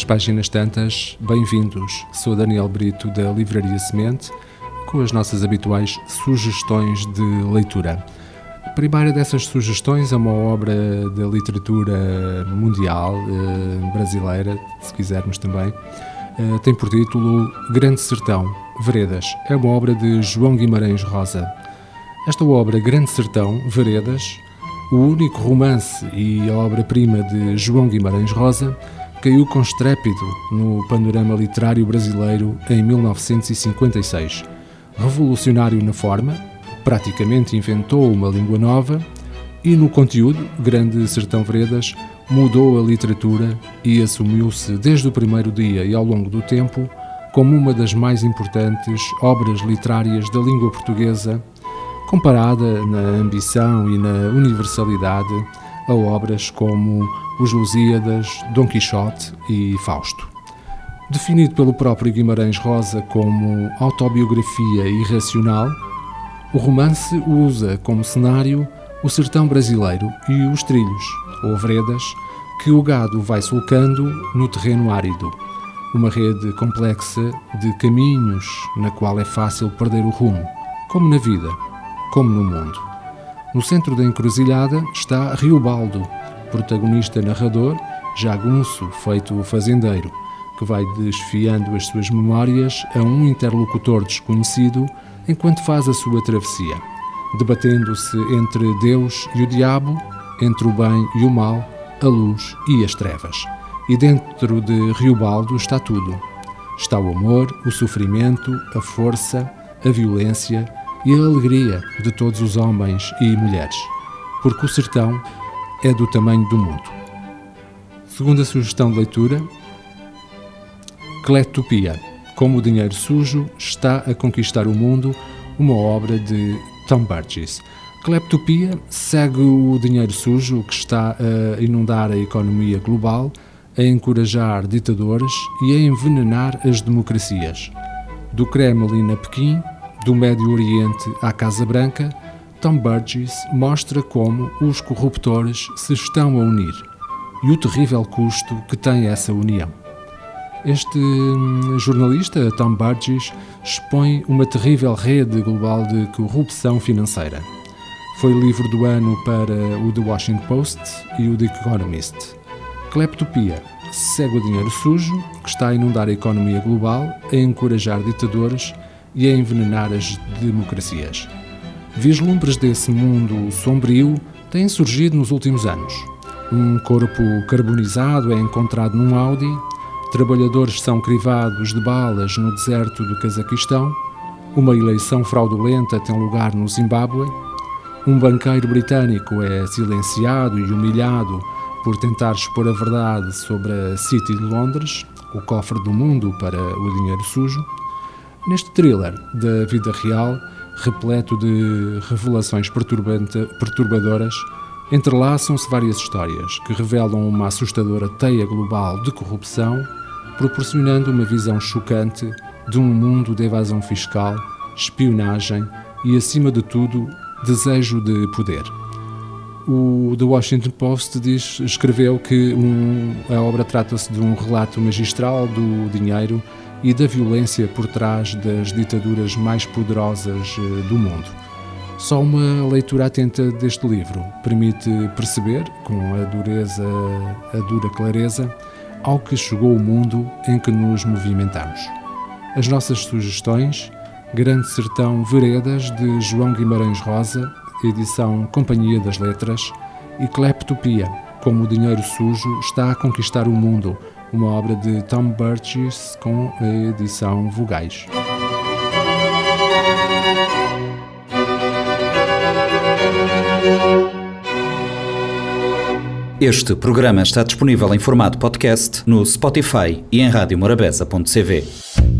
às páginas tantas, bem-vindos. Sou Daniel Brito da Livraria Semente, com as nossas habituais sugestões de leitura. A primeira dessas sugestões é uma obra da literatura mundial, eh, brasileira, se quisermos também. Eh, tem por título Grande Sertão, Veredas. É uma obra de João Guimarães Rosa. Esta obra, Grande Sertão, Veredas, o único romance e obra-prima de João Guimarães Rosa, caiu com estrépido no panorama literário brasileiro em 1956. Revolucionário na forma, praticamente inventou uma língua nova e no conteúdo, Grande Sertão Veredas mudou a literatura e assumiu-se desde o primeiro dia e ao longo do tempo como uma das mais importantes obras literárias da língua portuguesa, comparada na ambição e na universalidade a obras como Os Lusíadas, Dom Quixote e Fausto. Definido pelo próprio Guimarães Rosa como autobiografia irracional, o romance usa como cenário o sertão brasileiro e os trilhos, ou veredas, que o gado vai sulcando no terreno árido. Uma rede complexa de caminhos na qual é fácil perder o rumo, como na vida, como no mundo. No centro da encruzilhada está Riobaldo, protagonista narrador, jagunço feito fazendeiro, que vai desfiando as suas memórias a um interlocutor desconhecido enquanto faz a sua travessia, debatendo-se entre Deus e o diabo, entre o bem e o mal, a luz e as trevas. E dentro de Riobaldo está tudo. Está o amor, o sofrimento, a força, a violência e a alegria de todos os homens e mulheres, porque o sertão é do tamanho do mundo. Segunda sugestão de leitura: Cletopia como o dinheiro sujo está a conquistar o mundo, uma obra de Tom Burgess. Cleptopia segue o dinheiro sujo que está a inundar a economia global, a encorajar ditadores e a envenenar as democracias. Do Kremlin a Pequim, do Médio Oriente à Casa Branca, Tom Burgess mostra como os corruptores se estão a unir e o terrível custo que tem essa união. Este hum, jornalista, Tom Burgess, expõe uma terrível rede global de corrupção financeira. Foi livro do ano para o The Washington Post e o The Economist. Cleptopia segue o dinheiro sujo, que está a inundar a economia global, a encorajar ditadores e a envenenar as democracias. Vislumbres desse mundo sombrio têm surgido nos últimos anos. Um corpo carbonizado é encontrado num Audi trabalhadores são crivados de balas no deserto do Cazaquistão, uma eleição fraudulenta tem lugar no Zimbábue, um banqueiro britânico é silenciado e humilhado por tentar expor a verdade sobre a City de Londres, o cofre do mundo para o dinheiro sujo. Neste thriller da vida real, repleto de revelações perturbadoras, entrelaçam-se várias histórias que revelam uma assustadora teia global de corrupção proporcionando uma visão chocante de um mundo de evasão fiscal, espionagem e, acima de tudo, desejo de poder. O The Washington Post diz, escreveu que um, a obra trata-se de um relato magistral do dinheiro e da violência por trás das ditaduras mais poderosas eh, do mundo. Só uma leitura atenta deste livro permite perceber, com a dureza, a dura clareza, ao que chegou o mundo em que nos movimentamos. As nossas sugestões: Grande Sertão Veredas, de João Guimarães Rosa, edição Companhia das Letras, e Cleptopia, como o dinheiro sujo está a conquistar o mundo, uma obra de Tom Burgess com a edição Vogais. Este programa está disponível em formato podcast no Spotify e em radiomorabeza.cv.